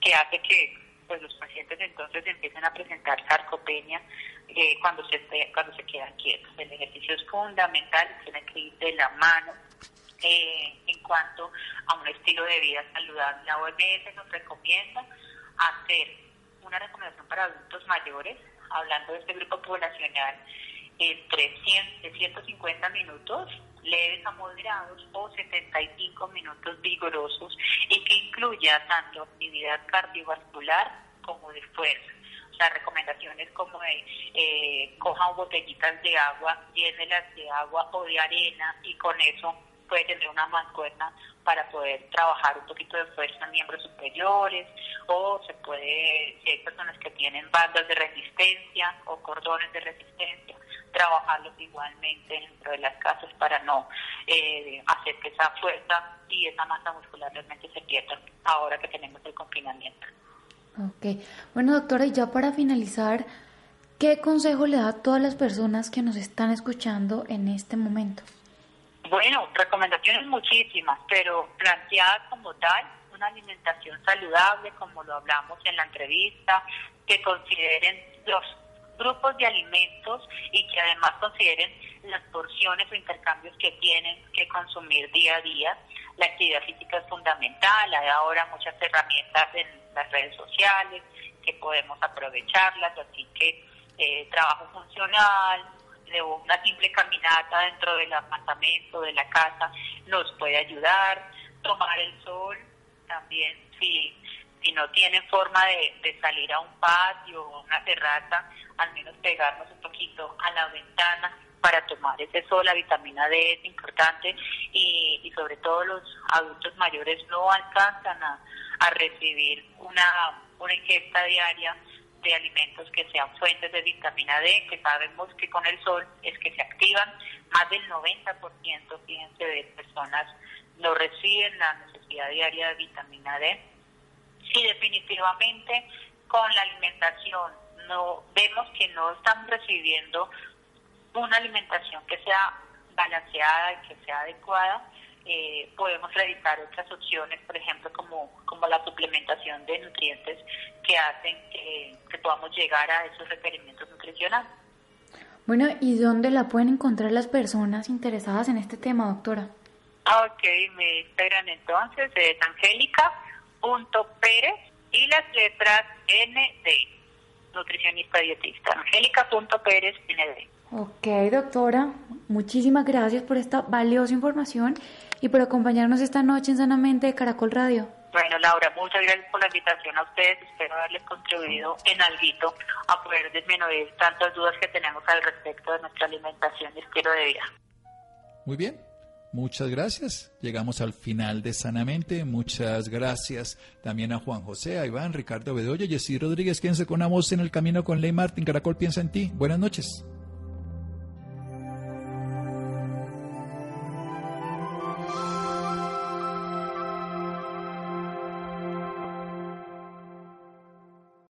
que hace que pues los pacientes entonces empiecen a presentar sarcopenia eh, cuando se cuando se quedan quietos. El ejercicio es fundamental, tiene que ir de la mano eh, en cuanto a un estilo de vida saludable. La OMS nos recomienda hacer una recomendación para adultos mayores, hablando de este grupo poblacional, entre 100, 150 minutos leves a moderados o 75 minutos vigorosos y que incluya tanto actividad cardiovascular como de fuerza. O sea, recomendaciones como de eh, cojan botellitas de agua, llénelas de agua o de arena y con eso puede tener una mancuerna para poder trabajar un poquito de fuerza en miembros superiores o se puede, si hay personas que tienen bandas de resistencia o cordones de resistencia, trabajarlos igualmente dentro de las casas para no eh, hacer que esa fuerza y esa masa muscular realmente se pierda ahora que tenemos el confinamiento. Ok, bueno doctora, y ya para finalizar, ¿qué consejo le da a todas las personas que nos están escuchando en este momento? Bueno, recomendaciones muchísimas, pero planteadas como tal, una alimentación saludable, como lo hablamos en la entrevista, que consideren los grupos de alimentos y que además consideren las porciones o intercambios que tienen que consumir día a día. La actividad física es fundamental, hay ahora muchas herramientas en las redes sociales que podemos aprovecharlas, así que eh, trabajo funcional, de una simple caminata dentro del apartamento, de la casa, nos puede ayudar. Tomar el sol también, si, si no tienen forma de, de salir a un patio o una terraza, al menos pegarnos un poquito a la ventana para tomar ese sol, la vitamina D es importante y, y sobre todo los adultos mayores no alcanzan a, a recibir una, una ingesta diaria de alimentos que sean fuentes de vitamina D, que sabemos que con el sol es que se activan. Más del 90%, fíjense, de personas no reciben la necesidad diaria de vitamina D. Sí, definitivamente con la alimentación no vemos que no están recibiendo una alimentación que sea balanceada y que sea adecuada, eh, podemos realizar otras opciones, por ejemplo, como, como la suplementación de nutrientes que hacen que, podamos llegar a esos requerimientos nutricionales. Bueno, ¿y dónde la pueden encontrar las personas interesadas en este tema, doctora? Ok, me esperan entonces es angélica.pérez y las letras ND, nutricionista dietista, angélica.pérez ND. Ok, doctora, muchísimas gracias por esta valiosa información y por acompañarnos esta noche en Sanamente de Caracol Radio. Bueno, Laura, muchas gracias por la invitación a ustedes. Espero haberles contribuido en algo a poder disminuir tantas dudas que tenemos al respecto de nuestra alimentación y estilo de vida. Muy bien, Muchas gracias. Llegamos al final de Sanamente. Muchas gracias también a Juan José, a Iván, Ricardo Bedoya, Jessy Rodríguez. Quédense con una voz en el camino con Ley Martín. Caracol piensa en ti. Buenas noches.